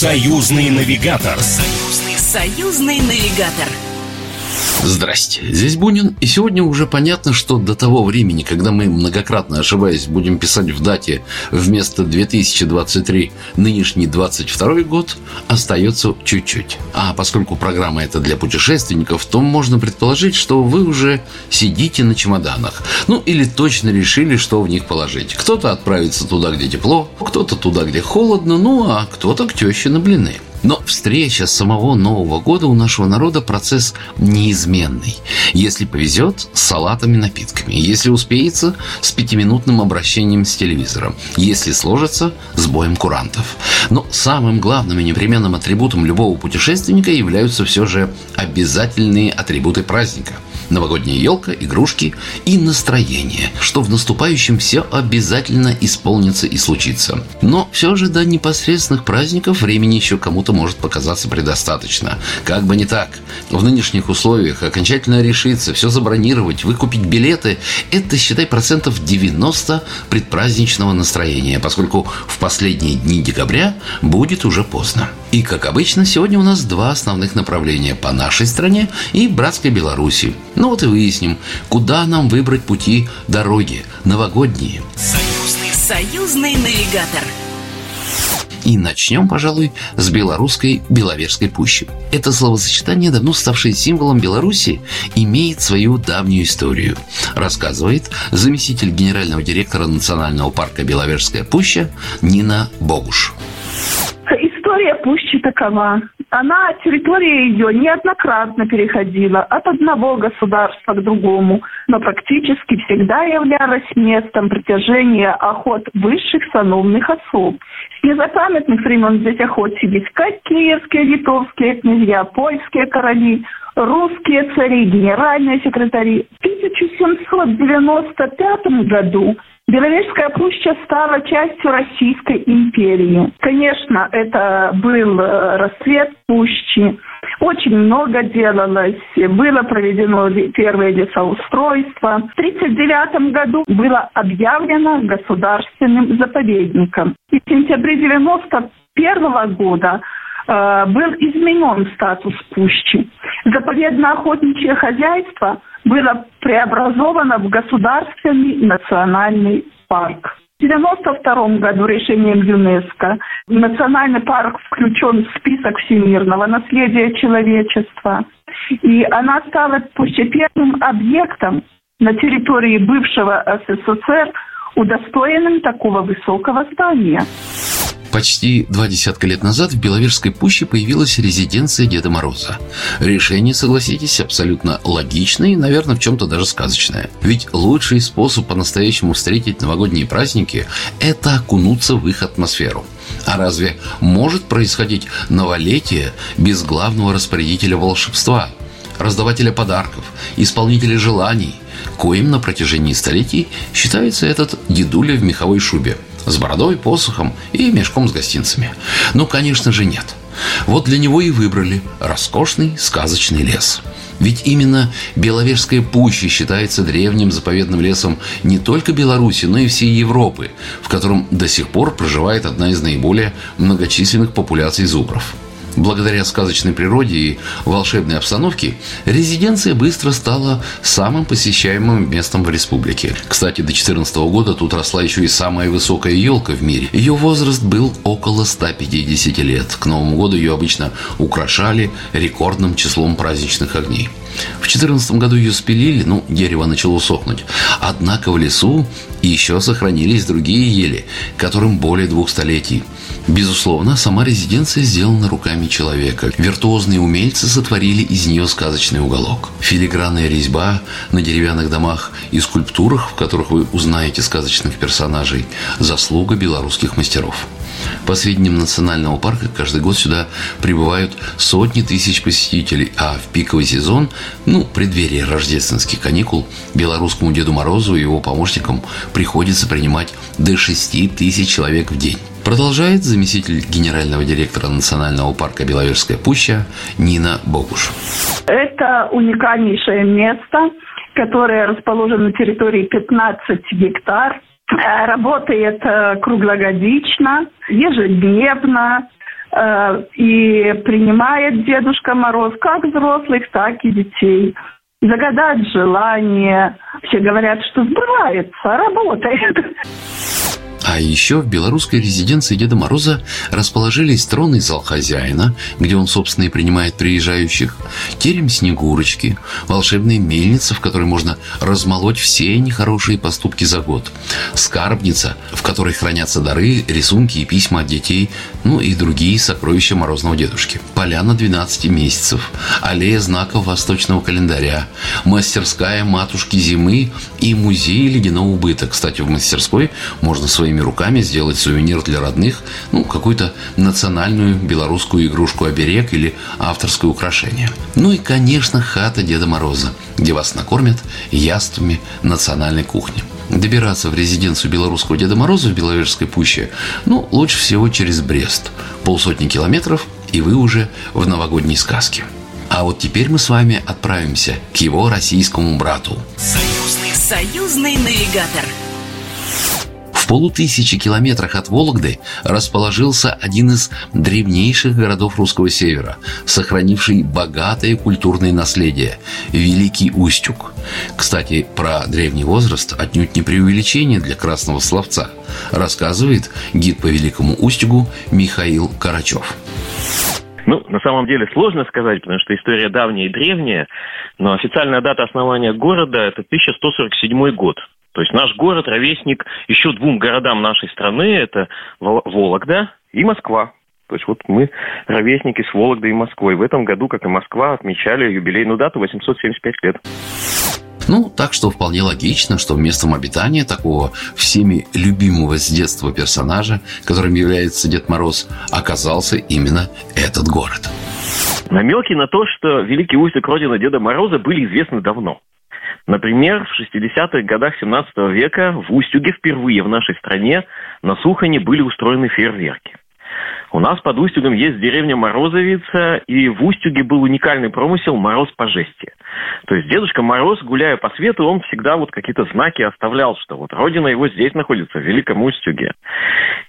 Союзный навигатор. Союзный, союзный навигатор. Здрасте, здесь Бунин, и сегодня уже понятно, что до того времени, когда мы, многократно ошибаясь, будем писать в дате вместо 2023 нынешний 22 год, остается чуть-чуть. А поскольку программа это для путешественников, то можно предположить, что вы уже сидите на чемоданах. Ну, или точно решили, что в них положить. Кто-то отправится туда, где тепло, кто-то туда, где холодно, ну, а кто-то к теще на блины. Но встреча самого Нового года у нашего народа процесс неизменный. Если повезет, с салатами напитками. Если успеется, с пятиминутным обращением с телевизором. Если сложится, с боем курантов. Но самым главным и непременным атрибутом любого путешественника являются все же обязательные атрибуты праздника – новогодняя елка, игрушки и настроение, что в наступающем все обязательно исполнится и случится. Но все же до непосредственных праздников времени еще кому-то может показаться предостаточно. Как бы не так. В нынешних условиях окончательно решиться, все забронировать, выкупить билеты – это, считай, процентов 90 предпраздничного настроения, поскольку в последние дни декабря будет уже поздно. И, как обычно, сегодня у нас два основных направления по нашей стране и братской Беларуси. Ну вот и выясним, куда нам выбрать пути дороги новогодние. Союзный, союзный навигатор. И начнем, пожалуй, с белорусской Беловежской пущи. Это словосочетание, давно ставшее символом Беларуси, имеет свою давнюю историю. Рассказывает заместитель генерального директора Национального парка Беловежская пуща Нина Богуш. История пущи такова. Она, территория ее неоднократно переходила от одного государства к другому, но практически всегда являлась местом притяжения охот высших сановных особ. С незапамятных времен здесь охотились как киевские, литовские князья, польские короли, русские цари, генеральные секретари. В 1795 году Беловежская пуща стала частью Российской империи. Конечно, это был э, расцвет пущи. Очень много делалось. Было проведено первое лесоустройство. В 1939 году было объявлено государственным заповедником. И в сентябре 1991 года э, был изменен статус пущи. Заповедно-охотничье хозяйство было преобразовано в государственный национальный парк. В 1992 году решением ЮНЕСКО национальный парк включен в список всемирного наследия человечества. И она стала пусть первым объектом на территории бывшего СССР, удостоенным такого высокого здания. Почти два десятка лет назад в Беловежской пуще появилась резиденция Деда Мороза. Решение, согласитесь, абсолютно логичное и, наверное, в чем-то даже сказочное. Ведь лучший способ по-настоящему встретить новогодние праздники – это окунуться в их атмосферу. А разве может происходить новолетие без главного распорядителя волшебства, раздавателя подарков, исполнителя желаний, коим на протяжении столетий считается этот дедуля в меховой шубе – с бородой, посохом и мешком с гостинцами. Ну, конечно же, нет. Вот для него и выбрали роскошный сказочный лес. Ведь именно Беловежская пуща считается древним заповедным лесом не только Беларуси, но и всей Европы, в котором до сих пор проживает одна из наиболее многочисленных популяций зубров – Благодаря сказочной природе и волшебной обстановке, резиденция быстро стала самым посещаемым местом в республике. Кстати, до 2014 года тут росла еще и самая высокая елка в мире. Ее возраст был около 150 лет. К Новому году ее обычно украшали рекордным числом праздничных огней. В 2014 году ее спилили, ну, дерево начало сохнуть. Однако в лесу еще сохранились другие ели, которым более двух столетий. Безусловно, сама резиденция сделана руками человека. Виртуозные умельцы сотворили из нее сказочный уголок. Филигранная резьба на деревянных домах и скульптурах, в которых вы узнаете сказочных персонажей – заслуга белорусских мастеров. По сведениям Национального парка, каждый год сюда прибывают сотни тысяч посетителей, а в пиковый сезон, ну, преддверие рождественских каникул, белорусскому Деду Морозу и его помощникам приходится принимать до 6 тысяч человек в день. Продолжает заместитель генерального директора Национального парка Беловежская пуща Нина Богуш. Это уникальнейшее место, которое расположено на территории 15 гектар Э, работает э, круглогодично, ежедневно. Э, и принимает Дедушка Мороз как взрослых, так и детей. Загадать желание. Все говорят, что сбывается, работает. А еще в белорусской резиденции Деда Мороза расположились тронный зал хозяина, где он, собственно, и принимает приезжающих, терем Снегурочки, волшебная мельница, в которой можно размолоть все нехорошие поступки за год, скарбница, в которой хранятся дары, рисунки и письма от детей, ну и другие сокровища Морозного Дедушки, поляна 12 месяцев, аллея знаков восточного календаря, мастерская матушки зимы и музей ледяного быта. Кстати, в мастерской можно своими своими руками сделать сувенир для родных, ну, какую-то национальную белорусскую игрушку-оберег или авторское украшение. Ну и, конечно, хата Деда Мороза, где вас накормят яствами национальной кухни. Добираться в резиденцию белорусского Деда Мороза в Беловежской пуще, ну, лучше всего через Брест. Полсотни километров, и вы уже в новогодней сказке. А вот теперь мы с вами отправимся к его российскому брату. Союзный, союзный навигатор полутысячи километрах от Вологды расположился один из древнейших городов русского севера, сохранивший богатое культурное наследие – Великий Устюг. Кстати, про древний возраст отнюдь не преувеличение для красного словца, рассказывает гид по Великому Устюгу Михаил Карачев. Ну, на самом деле сложно сказать, потому что история давняя и древняя, но официальная дата основания города – это 1147 год. То есть наш город ровесник еще двум городам нашей страны, это Вологда и Москва. То есть вот мы ровесники с Вологдой и Москвой. В этом году, как и Москва, отмечали юбилейную дату 875 лет. Ну, так что вполне логично, что местом обитания такого всеми любимого с детства персонажа, которым является Дед Мороз, оказался именно этот город. Намеки на то, что Великий Устюг родина Деда Мороза были известны давно. Например, в 60-х годах 17 века в Устюге впервые в нашей стране на Сухане были устроены фейерверки. У нас под Устюгом есть деревня Морозовица, и в Устюге был уникальный промысел «Мороз по жести». То есть Дедушка Мороз, гуляя по свету, он всегда вот какие-то знаки оставлял, что вот родина его здесь находится, в Великом Устюге.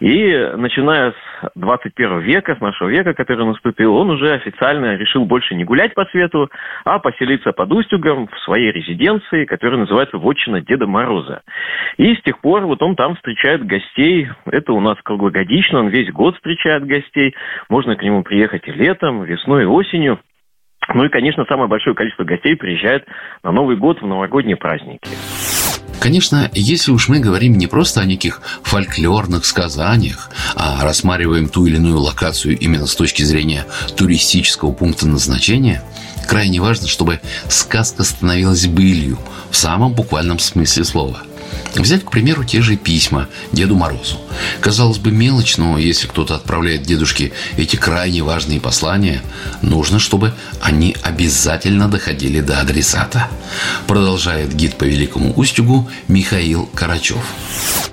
И начиная с 21 века, с нашего века, который наступил, он уже официально решил больше не гулять по свету, а поселиться под Устюгом в своей резиденции, которая называется «Вотчина Деда Мороза». И с тех пор вот он там встречает гостей. Это у нас круглогодично, он весь год встречает гостей. Можно к нему приехать и летом, весной, и осенью. Ну и, конечно, самое большое количество гостей приезжает на Новый год в новогодние праздники. Конечно, если уж мы говорим не просто о неких фольклорных сказаниях, а рассматриваем ту или иную локацию именно с точки зрения туристического пункта назначения, крайне важно, чтобы сказка становилась былью в самом буквальном смысле слова. Взять, к примеру, те же письма Деду Морозу. Казалось бы, мелочь, но если кто-то отправляет дедушке эти крайне важные послания, нужно, чтобы они обязательно доходили до адресата. Продолжает гид по Великому Устюгу Михаил Карачев.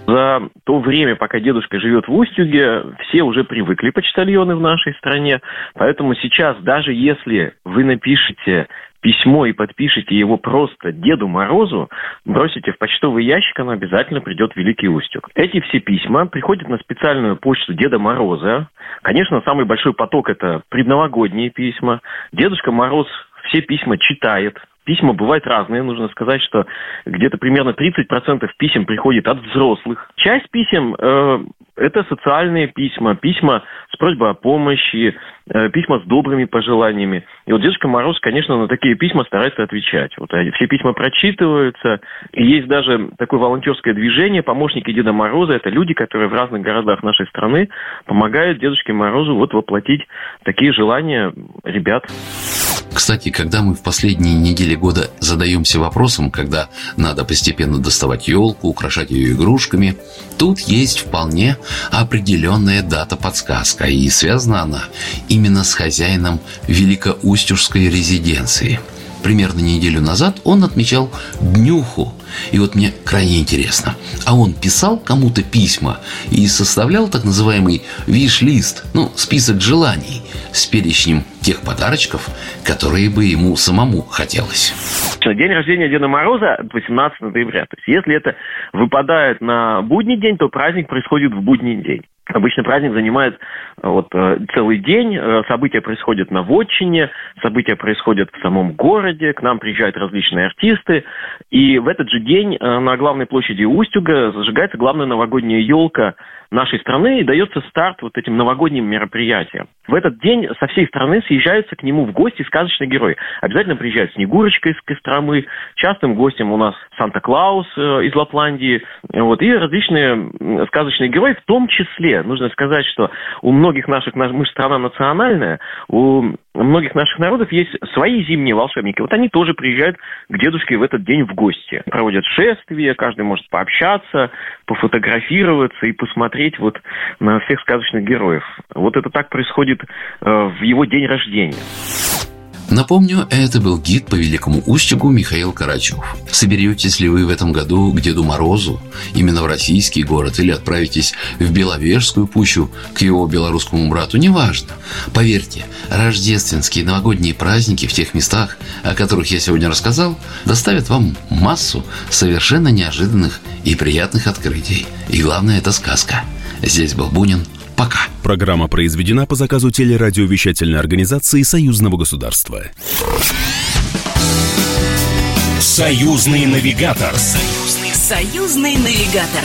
За то время, пока дедушка живет в Устюге, все уже привыкли почтальоны в нашей стране. Поэтому сейчас, даже если вы напишете письмо и подпишите его просто Деду Морозу, бросите в почтовый ящик, оно обязательно придет в Великий Устюг. Эти все письма приходят на специальную почту Деда Мороза. Конечно, самый большой поток – это предновогодние письма. Дедушка Мороз все письма читает, Письма бывают разные. Нужно сказать, что где-то примерно 30% писем приходит от взрослых. Часть писем э, это социальные письма, письма с просьбой о помощи, э, письма с добрыми пожеланиями. И вот Дедушка Мороз, конечно, на такие письма старается отвечать. Вот все письма прочитываются. И есть даже такое волонтерское движение «Помощники Деда Мороза». Это люди, которые в разных городах нашей страны помогают Дедушке Морозу вот воплотить такие желания ребят. Кстати, когда мы в последние недели года задаемся вопросом, когда надо постепенно доставать елку, украшать ее игрушками, тут есть вполне определенная дата-подсказка, и связана она именно с хозяином Великоустюжской резиденции. Примерно неделю назад он отмечал днюху. И вот мне крайне интересно, а он писал кому-то письма и составлял так называемый виш-лист, ну, список желаний с перечнем тех подарочков, которые бы ему самому хотелось. День рождения Деда Мороза 18 ноября. То есть, если это выпадает на будний день, то праздник происходит в будний день. Обычно праздник занимает э, вот э, целый день, э, события происходят на вотчине, события происходят в самом городе, к нам приезжают различные артисты, и в этот же день на главной площади Устюга зажигается главная новогодняя елка нашей страны и дается старт вот этим новогодним мероприятиям. В этот день со всей страны съезжаются к нему в гости сказочные герои. Обязательно приезжает Снегурочка из Костромы, частым гостем у нас Санта-Клаус из Лапландии, вот, и различные сказочные герои, в том числе, нужно сказать, что у многих наших, мы же страна национальная, у многих наших народов есть свои зимние волшебники. Вот они тоже приезжают к дедушке в этот день в гости. Проводят шествие, каждый может пообщаться, пофотографироваться и посмотреть вот на всех сказочных героев. Вот это так происходит э, в его день рождения. Напомню, это был гид по Великому Устюгу Михаил Карачев. Соберетесь ли вы в этом году к Деду Морозу, именно в российский город, или отправитесь в Беловежскую пущу к его белорусскому брату, неважно. Поверьте, рождественские новогодние праздники в тех местах, о которых я сегодня рассказал, доставят вам массу совершенно неожиданных и приятных открытий. И главное, это сказка. Здесь был Бунин – Пока. Программа произведена по заказу телерадиовещательной организации Союзного государства. Союзный навигатор. Союзный, Союзный навигатор.